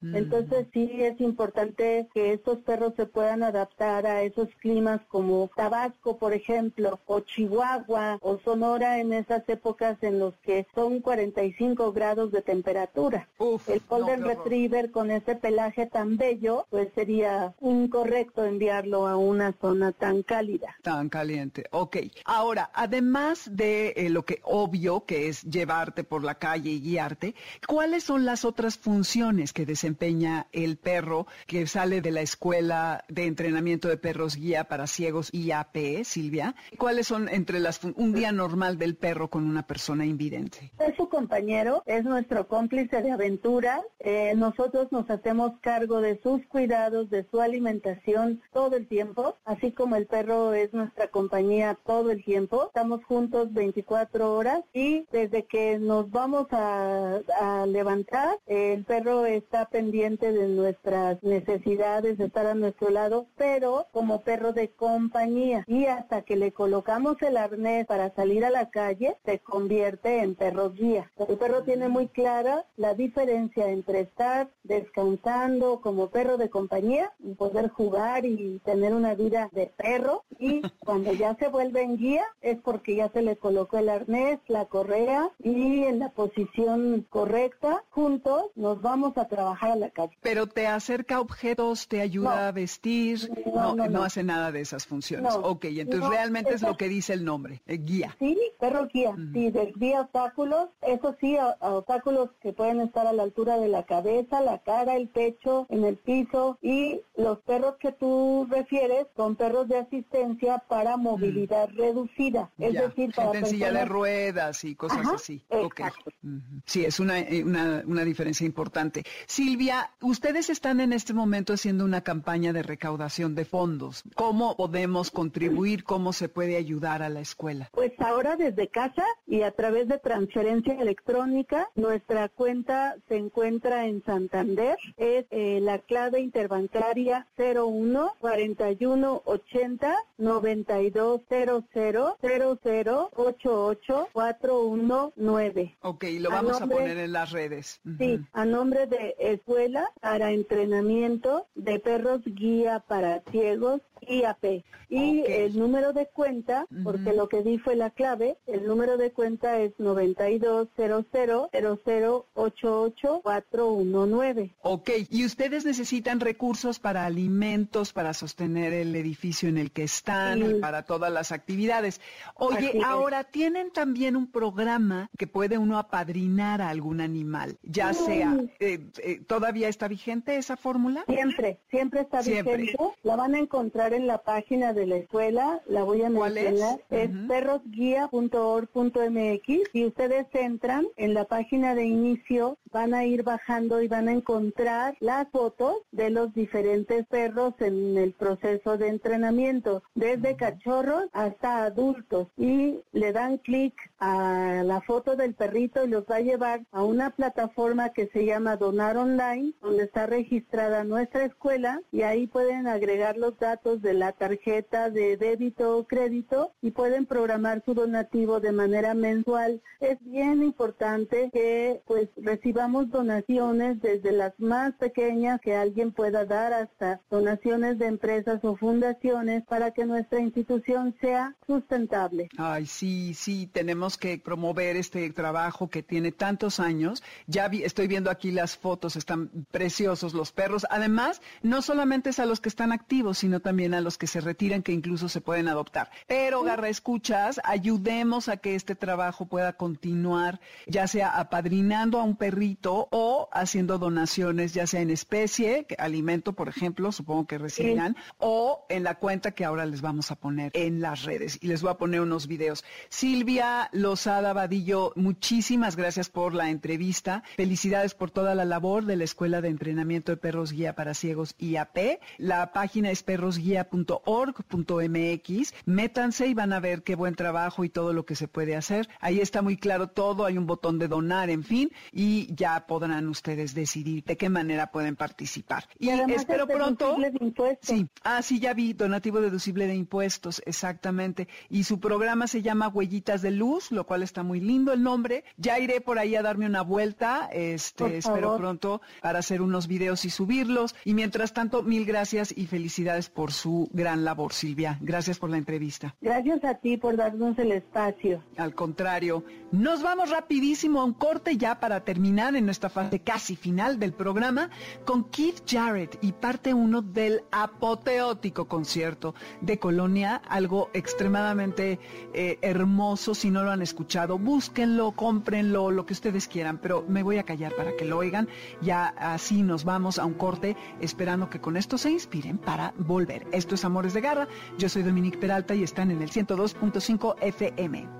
Mm. entonces sí es importante que estos perros se puedan adaptar a esos climas como Tabasco, por ejemplo, o Chihuahua o Sonora en esas épocas en los que son 45 grados de temperatura. uf. El Golden. Retriever con ese pelaje tan bello, pues sería incorrecto enviarlo a una zona tan cálida. Tan caliente. Ok. Ahora, además de eh, lo que obvio que es llevarte por la calle y guiarte, ¿cuáles son las otras funciones que desempeña el perro que sale de la escuela de entrenamiento de perros guía para ciegos IAP, Silvia? ¿Cuáles son entre las un día normal del perro con una persona invidente? Es su compañero, es nuestro cómplice de aventura. Eh, nosotros nos hacemos cargo de sus cuidados, de su alimentación todo el tiempo, así como el perro es nuestra compañía todo el tiempo. Estamos juntos 24 horas y desde que nos vamos a, a levantar, el perro está pendiente de nuestras necesidades, de estar a nuestro lado, pero como perro de compañía. Y hasta que le colocamos el arnés para salir a la calle, se convierte en perro guía. El perro tiene muy clara la diferencia entre estar descansando como perro de compañía y poder jugar y tener una vida de perro y cuando ya se vuelve en guía es porque ya se le colocó el arnés, la correa y en la posición correcta, juntos nos vamos a trabajar a la calle. Pero te acerca objetos, te ayuda No. a vestir, No, no, no. hace nada de esas funciones. Ok, entonces realmente es lo que dice el nombre, eh, guía. Sí, perro guía, sí, desvía obstáculos, eso sí, a- a obstáculos que pueden estar a la altura de la cabeza, la cara, el pecho, en el piso y los perros que tú refieres son perros de asistencia para movilidad reducida, es Ya, decir, para gente en silla de ruedas y cosas Ajá, así. Ok. exacto. Ujú. Sí, es una, eh, una, una diferencia importante. Silvia, ustedes están en este momento haciendo una campaña de recaudación de fondos. ¿Cómo podemos contribuir? ¿Cómo se puede ayudar a la escuela? Pues ahora desde casa y a través de transferencia electrónica, nuestra cuenta se encuentra en Santander. Es eh, la clave interbancaria 01 41 80 92 00 00 88 419. Ok, lo A vamos a, nombre- poner en las redes. Sí, Ujú. a nombre de Escuela para Entrenamiento de Perros Guía para Ciegos, IAP. Y el número de cuenta, porque lo que di fue la clave, el número de cuenta es 9200-0088-419. Ok, y ustedes necesitan recursos para alimentos, para sostener el edificio en el que están, Sí. y para todas las actividades. Oye, Así es. ahora tienen también un programa que puede uno apadrinar a algún animal, ya sea, eh, eh, ¿todavía está vigente esa fórmula? Siempre, siempre está Siempre. vigente. La van a encontrar en la página de la escuela, la voy a ¿Cuál es? mencionar. Es, Ujú. perrosguía.org.mx y ustedes entran en la página de inicio, van a ir bajando y van a encontrar las fotos de los diferentes perros en el proceso de entrenamiento, desde cachorros hasta adultos y le dan clic a la foto del perrito y los va a llevar a una plataforma que se llama Donar Online, donde está registrada nuestra escuela y ahí pueden agregar los datos de la tarjeta de débito o crédito y pueden programar su donativo de manera mensual. Es bien importante que pues recibamos donaciones desde las más pequeñas que alguien pueda dar hasta donaciones de empresas o fundaciones para que nuestra institución sea sustentable. Ay, sí, sí, tenemos que promover este trabajo que tiene tantos años. Ya vi, estoy viendo aquí las fotos, están preciosos los perros. Además, no solamente es a los que están activos, sino también a los que se retiran, que incluso se pueden adoptar. Pero, Garra, escuchas, ayudemos a que este trabajo pueda continuar, ya sea apadrinando a un perrito o haciendo donaciones, ya sea en especie, que- alimento, por ejemplo, supongo que recibirán, o en la cuenta que ahora les vamos a poner en las redes. Y les voy a poner unos videos. Silvia Lozada Vadillo, muchísimas gracias por la entrevista. Felicidades por toda la labor de la Escuela de Entrenamiento de Perros Guía para Ciegos IAP. La página es perrosguía.org.mx. Métanse y van a ver qué buen trabajo y todo lo que se puede hacer. Ahí está muy claro todo, hay un botón de donar, en fin, y ya podrán ustedes decidir de qué manera pueden participar. Y, espero es pronto. deducible de impuestos. Sí, ah, sí, ya vi, donativo deducible de impuestos, exactamente. Y su programa se llama Huellitas de Luz, lo cual está muy lindo el nombre. Ya iré por ahí a darme una vuelta, este, espero. Pronto para hacer unos videos y subirlos. Y mientras tanto, mil gracias y felicidades por su gran labor, Silvia. Gracias por la entrevista. Gracias a ti por darnos el espacio. Al contrario, nos vamos rapidísimo a un corte ya para terminar en nuestra fase casi final del programa con Keith Jarrett y parte uno del apoteótico concierto de Colonia, algo extremadamente eh, hermoso. Si no lo han escuchado, búsquenlo, cómprenlo, lo que ustedes quieran, pero me voy a callar para que lo oigan. Ya así nos vamos a un corte, esperando que con esto se inspiren para volver. Esto es Amores de Garra. Yo soy Dominique Peralta y están en el 102.5 FM.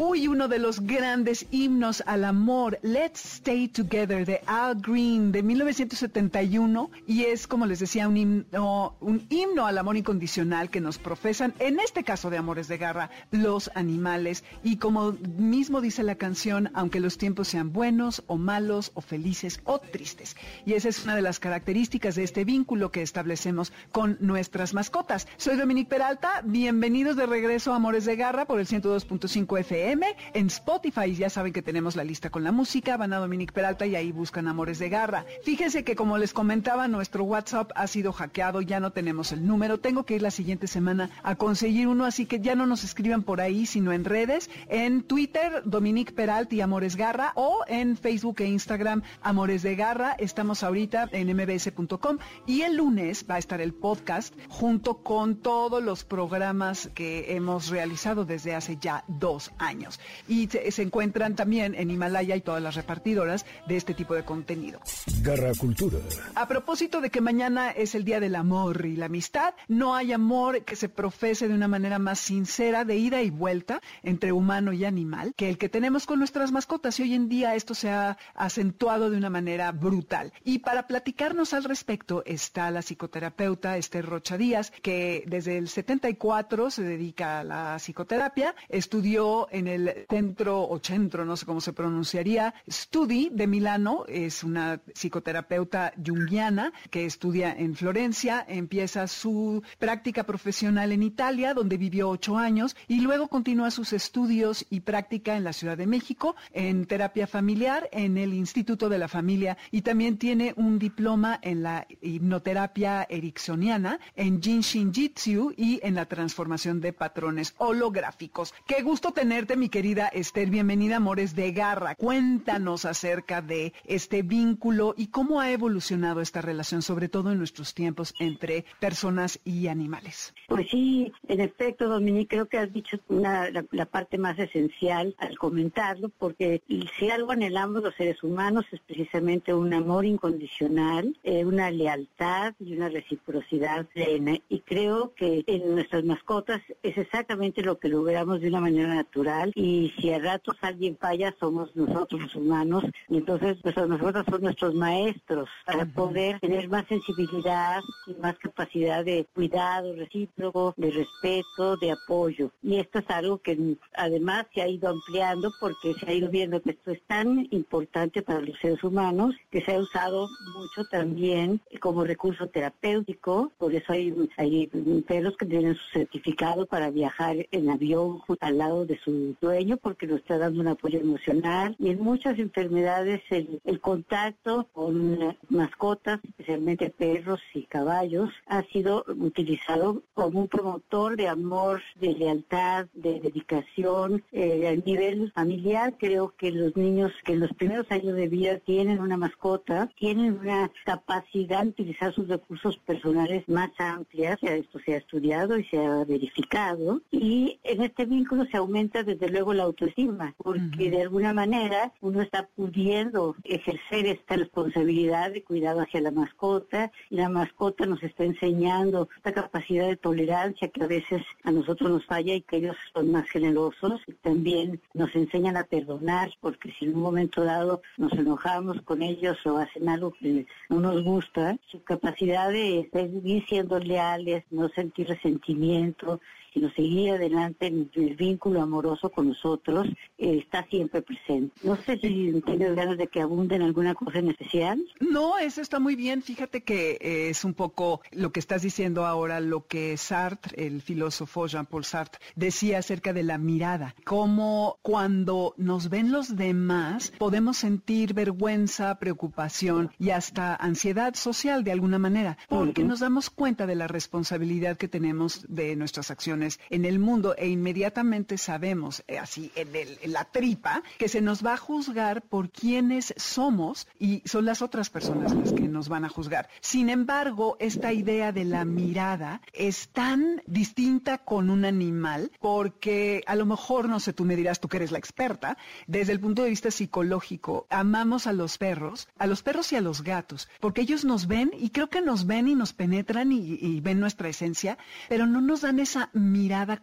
Uy, uno de los grandes himnos al amor, Let's Stay Together de Al Green de 1971 y es como les decía un himno, un himno al amor incondicional que nos profesan, en este caso de Amores de Garra, los animales y como mismo dice la canción, aunque los tiempos sean buenos o malos o felices o tristes. Y esa es una de las características de este vínculo que establecemos con nuestras mascotas. Soy Dominique Peralta, bienvenidos de regreso a Amores de Garra por el 102.5 FM. En Spotify ya saben que tenemos la lista con la música, van a Dominique Peralta y ahí buscan Amores de Garra. Fíjense que como les comentaba, nuestro WhatsApp ha sido hackeado, ya no tenemos el número. Tengo que ir la siguiente semana a conseguir uno, así que ya no nos escriban por ahí, sino en redes, en Twitter, Dominique Peralta y Amores Garra, o en Facebook e Instagram, Amores de Garra. Estamos ahorita en mbs.com y el lunes va a estar el podcast junto con todos los programas que hemos realizado desde hace ya dos años. Y se, se encuentran también en Himalaya y todas las repartidoras de este tipo de contenido. Garra Cultura. A propósito de que mañana es el Día del Amor y la Amistad, no hay amor que se profese de una manera más sincera de ida y vuelta entre humano y animal que el que tenemos con nuestras mascotas y hoy en día esto se ha acentuado de una manera brutal. Y para platicarnos al respecto está la psicoterapeuta Esther Rocha Díaz, que desde el 74 se dedica a la psicoterapia, estudió en el centro o centro, no sé cómo se pronunciaría, Studi de Milano, es una psicoterapeuta junguiana que estudia en Florencia, empieza su práctica profesional en Italia, donde vivió ocho años, y luego continúa sus estudios y práctica en la Ciudad de México, en terapia familiar, en el Instituto de la Familia, y también tiene un diploma en la hipnoterapia ericksoniana, en Jinshin Jitsu y en la transformación de patrones holográficos. Qué gusto tenerte, mi querida Esther. Bienvenida, Amores de Garra. Cuéntanos acerca de este vínculo y cómo ha evolucionado esta relación, sobre todo en nuestros tiempos, entre personas y animales. Pues sí, en efecto, Dominique, creo que has dicho una- la, la parte más esencial al comentarlo, porque si algo anhelamos los seres humanos es precisamente un amor incondicional, eh, una lealtad y una reciprocidad plena. Y creo que en nuestras mascotas es exactamente lo que logramos de una manera natural. Y si a ratos alguien falla, somos nosotros los humanos. Y entonces nuestras mascotas son nuestros maestros para poder tener más sensibilidad y más capacidad de cuidado recíproco, de respeto, de apoyo. Y esto es algo que además se ha ido ampliando porque se ha ido viendo que esto es tan importante para los seres humanos que se ha usado mucho también como recurso terapéutico. Por eso hay, hay perros que tienen su certificado para viajar en avión al lado de su dueño porque nos está dando un apoyo emocional. Y en muchas enfermedades el, contacto con mascotas, especialmente perros y caballos, ha sido utilizado como un promotor de amor, de lealtad, de dedicación. Eh, a nivel familiar, creo que los niños que en los primeros años de vida tienen una mascota, tienen una capacidad de utilizar sus recursos personales más amplias. Esto se ha estudiado y se ha verificado. Y en este vínculo se aumenta desde luego la autoestima, porque de alguna manera uno está pudiendo ejercer esta responsabilidad de cuidado hacia la mascota y la mascota nos está enseñando esta capacidad de tolerancia que a veces a nosotros nos falla y que ellos son más generosos y también nos enseñan a perdonar porque si en un momento dado nos enojamos con ellos o hacen algo que no nos gusta, su capacidad de seguir siendo leales, no sentir resentimiento, sino seguir adelante en el vínculo amoroso con nosotros, eh, está siempre presente. No sé si tienes ganas de que abunde en alguna cosa en especial. No, eso está muy bien. Fíjate que eh, es un poco lo que estás diciendo ahora, lo que Sartre, el filósofo Jean-Paul Sartre, decía acerca de la mirada. Cómo cuando nos ven los demás podemos sentir vergüenza, preocupación y hasta ansiedad social de alguna manera, porque nos damos cuenta de la responsabilidad que tenemos de nuestras acciones en el mundo e inmediatamente sabemos, eh, así en, el- la tripa, que se nos va a juzgar por quienes somos y son las otras personas las que nos van a juzgar. Sin embargo, esta idea de la mirada es tan distinta con un animal porque a lo mejor, no sé, tú me dirás, tú que eres la experta, desde el punto de vista psicológico, amamos a los perros, a los perros y a los gatos, porque ellos nos ven y creo que nos ven y nos penetran y, y ven nuestra esencia, pero no nos dan esa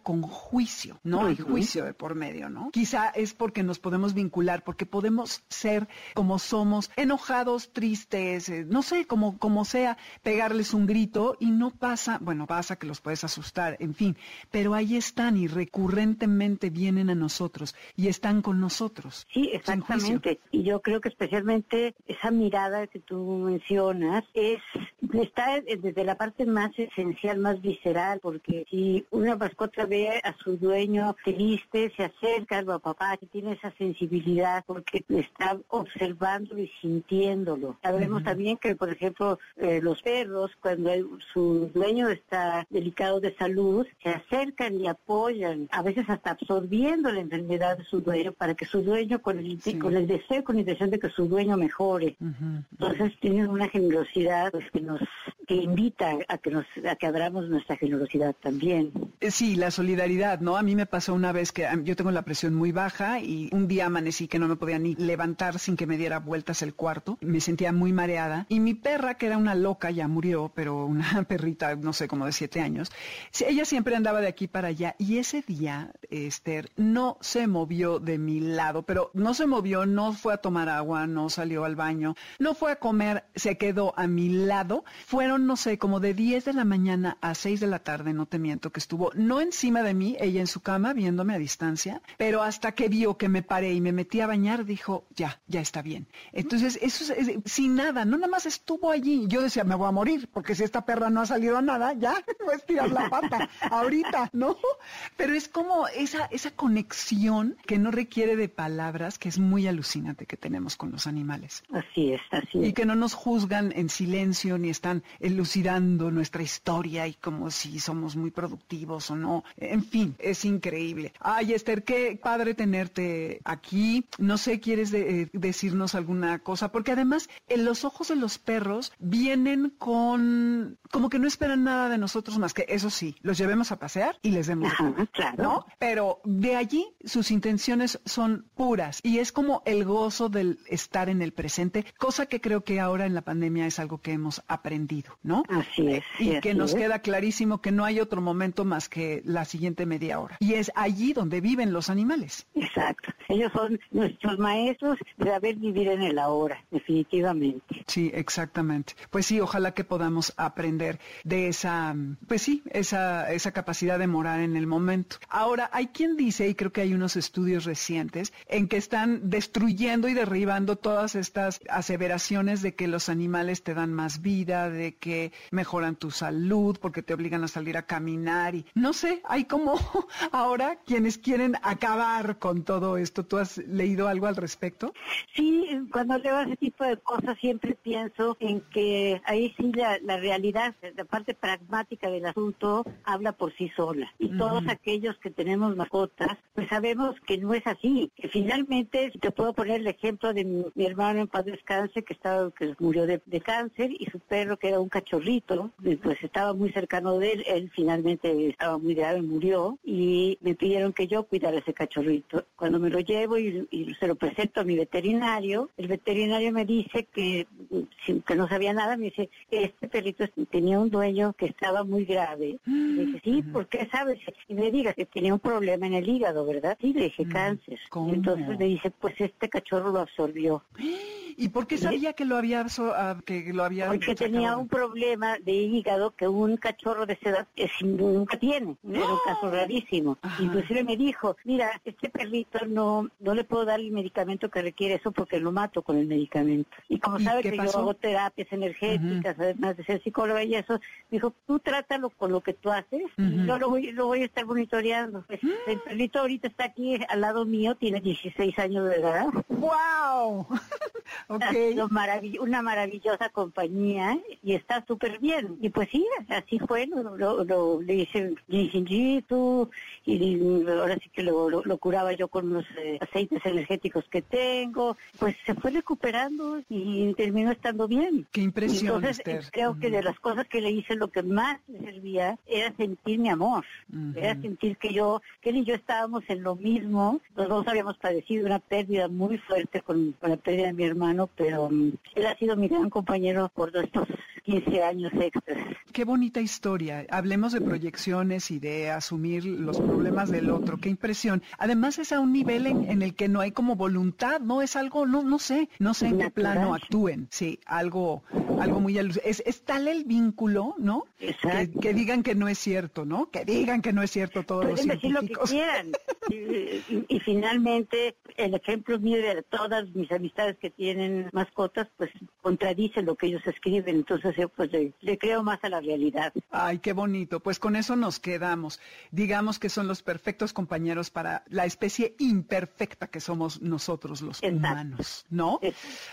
con juicio, no hay juicio de por medio, ¿no? Quizá es porque nos podemos vincular, porque podemos ser como somos, enojados, tristes, eh, no sé, como, como sea, pegarles un grito y no pasa, bueno, pasa que los puedes asustar, en fin, pero ahí están y recurrentemente vienen a nosotros y están con nosotros. Sí, exactamente. Y yo creo que especialmente esa mirada que tú mencionas es está desde la parte más esencial, más visceral, porque si una mascota ve a su dueño triste, se acerca al papá que tiene esa sensibilidad porque está observándolo y sintiéndolo. Sabemos también que, por ejemplo, eh, los perros, cuando el- su dueño está delicado de salud, se acercan y apoyan, a veces hasta absorbiendo la enfermedad de su dueño para que su dueño, con el, Sí. con el deseo, con la intención de que su dueño mejore. Entonces tienen una generosidad pues, que nos que invita a que nos a que abramos nuestra generosidad también. Eh, Sí, la solidaridad, ¿no? A mí me pasó una vez que yo tengo la presión muy baja y un día amanecí que no me podía ni levantar sin que me diera vueltas el cuarto. Me sentía muy mareada. Y mi perra, que era una loca, ya murió, pero una perrita, no sé, como de siete años, ella siempre andaba de aquí para allá. Y ese día, Esther, no se movió de mi lado, pero no se movió, no fue a tomar agua, no salió al baño, no fue a comer, se quedó a mi lado. Fueron, no sé, como de 10 de la mañana a 6 de la tarde, no te miento, que estuvo no encima de mí, ella en su cama, viéndome a distancia, pero hasta que vio que me paré y me metí a bañar, dijo, ya, ya está bien. Entonces, eso es, es- sin nada, no nada más estuvo allí. Yo decía, me voy a morir, porque si esta perra no ha salido a nada, ya, voy a estirar la pata, ahorita, ¿no? Pero es como esa, esa conexión que no requiere de palabras, que es muy alucinante que tenemos con los animales. Así es, así Y es. que no nos juzgan en silencio ni están elucidando nuestra historia y como si somos muy productivos o no. En fin, es increíble. Ay, Esther, qué padre tenerte aquí. No sé, ¿quieres de- eh, decirnos alguna cosa? Porque además, en los ojos de los perros vienen con... como que no esperan nada de nosotros más que, eso sí, los llevemos a pasear y les demos de Ajá, comer, claro. ¿no? Pero de allí sus intenciones son puras y es como el gozo del estar en el presente, cosa que creo que ahora en la pandemia es algo que hemos aprendido, ¿no? Así es. Y que nos es. queda clarísimo que no hay otro momento más que la siguiente media hora. Y es allí donde viven los animales. Exacto. Ellos son nuestros maestros de saber vivir en el ahora, definitivamente. Sí, exactamente. Pues sí, ojalá que podamos aprender de esa, mm, pues sí, esa, esa capacidad de morar en el momento. Ahora, hay quien dice, y creo que hay unos estudios recientes, en que están destruyendo y derribando todas estas aseveraciones de que los animales te dan más vida, de que mejoran tu salud, porque te obligan a salir a caminar y no sé, hay como ahora quienes quieren acabar con todo esto. ¿Tú has leído algo al respecto? Sí, cuando leo ese tipo de cosas siempre pienso en que ahí sí la, la realidad, la parte pragmática del asunto habla por sí sola. Y todos aquellos que tenemos mascotas, pues sabemos que no es así. Que finalmente, te puedo poner el ejemplo de mi, mi hermano en paz descanse, que estaba, que murió de, de cáncer, y su perro, que era un cachorrito, pues estaba muy cercano de él, él finalmente estaba muy grave, murió, y me pidieron que yo cuidara ese cachorrito. Cuando me lo llevo y, y se lo presento a mi veterinario, el veterinario me dice que, sin- que no sabía nada, me dice, este perrito tenía un dueño que estaba muy grave. Y le dije, sí, ¿por qué sabes? Y me diga que tenía un problema en el hígado, ¿verdad? Sí, le dije, cáncer. ¿cómo? Y entonces me dice, pues este cachorro lo absorbió. ¿Y por qué sabía que lo había, ah, que lo había Porque tenía un problema de hígado que un cachorro de esa edad es- nunca tiene. Era un caso rarísimo. Ajá. Inclusive me dijo, mira, este perrito no no le puedo dar el medicamento que requiere eso porque lo mato con el medicamento. Y como ¿Y sabe que pasó? yo hago terapias energéticas, además de ser psicóloga y eso, me dijo, tú trátalo con lo que tú haces. Ah. y yo lo voy, lo voy a estar monitoreando. Pues, El perrito ahorita está aquí al lado mío, tiene 16 años de edad. ¡Wow! ok. Ha sido maravill- una maravillosa compañía y está súper bien. Y pues sí, así fue, lo, lo- lo- le hice y ahora sí que lo, lo- lo curaba yo con los eh, aceites energéticos que tengo. Pues se fue recuperando y terminó estando bien. Qué impresión, Entonces Esther. creo que de las cosas que le hice lo que más le servía era sentir mi amor, era sentir que yo, que él y yo estábamos en lo mismo, los dos habíamos padecido una pérdida muy fuerte con, con la pérdida de mi hermano, pero mm, él ha sido mi gran compañero por estos 15 años extras. Qué bonita historia. Hablemos de proyecciones y de asumir los problemas del otro. Qué impresión. Además es a un nivel en, en el que no hay como voluntad, no es algo, no, no sé, no sé en qué plano actúen. Sí, algo, algo muy es, es tal el vínculo, ¿no? Que, Exacto. que digan que no es cierto, ¿no? Que digan que no es cierto todos los Pueden decir lo que científicos. quieran. Y, y- y finalmente, el ejemplo mío de todas mis amistades que tienen mascotas, pues contradice lo que ellos escriben. Entonces, yo pues le, le creo más a la realidad. Ay, qué bonito. Pues con eso nos quedamos. Digamos que son los perfectos compañeros para la especie imperfecta que somos nosotros los Exacto. humanos, ¿no?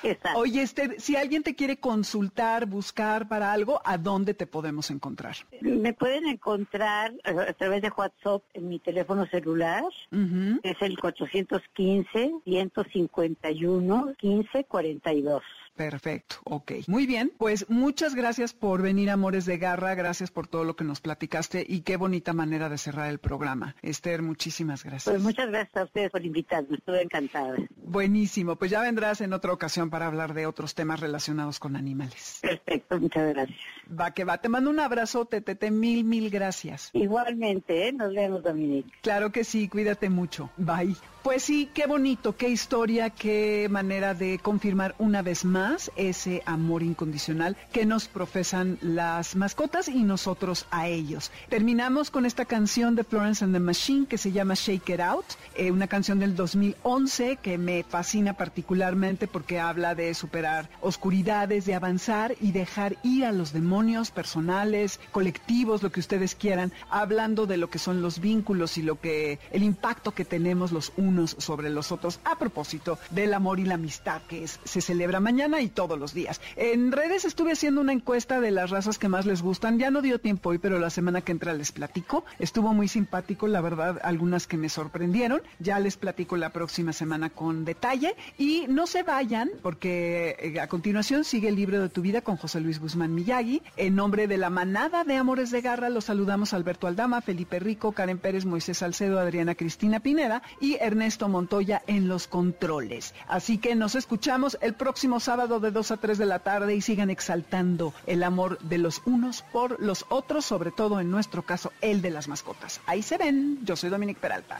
Exacto. Oye, Esther, si alguien te quiere consultar, buscar para algo, ¿a dónde te podemos encontrar? Me pueden encontrar eh, a través de WhatsApp en mi teléfono celular, Ujú. que es el 415-151-1542. Perfecto, ok. Muy bien, pues muchas gracias por venir, Amores de Garra, gracias por todo lo que nos platicaste y qué bonita manera de cerrar el programa. Esther, muchísimas gracias. Pues muchas gracias a ustedes por invitarme, estuve encantada. Buenísimo, pues ya vendrás en otra ocasión para hablar de otros temas relacionados con animales. Perfecto, muchas gracias. Va que va, te mando un abrazote, Tete, mil, mil gracias. Igualmente, ¿eh? nos vemos, Dominique. Claro que sí, cuídate mucho. Bye. Pues sí, qué bonito, qué historia, qué manera de confirmar una vez más ese amor incondicional que nos profesan las mascotas y nosotros a ellos. Terminamos con esta canción de Florence and the Machine que se llama Shake It Out, eh, una canción del 2011 que me fascina particularmente porque habla de superar oscuridades, de avanzar y dejar ir a los demonios personales, colectivos, lo que ustedes quieran, hablando de lo que son los vínculos y lo que el impacto que tenemos los unos sobre los otros a propósito del amor y la amistad que es, se celebra mañana y todos los días. En redes estuve haciendo una encuesta de las razas que más les gustan, ya no dio tiempo hoy, pero la semana que entra les platico. Estuvo muy simpático, la verdad, algunas que me sorprendieron. Ya les platico la próxima semana con detalle y no se vayan porque eh, a continuación sigue el libro de tu vida con José Luis Guzmán Miyagi. En nombre de la manada de Amores de Garra los saludamos Alberto Aldama, Felipe Rico, Karen Pérez, Moisés Salcedo, Adriana Cristina Pineda y Ernesto Montoya en los controles. Así que nos escuchamos el próximo sábado de 2 a 3 de la tarde y sigan exaltando el amor de los unos por los otros, sobre todo en nuestro caso el de las mascotas. Ahí se ven, yo soy Dominique Peralta.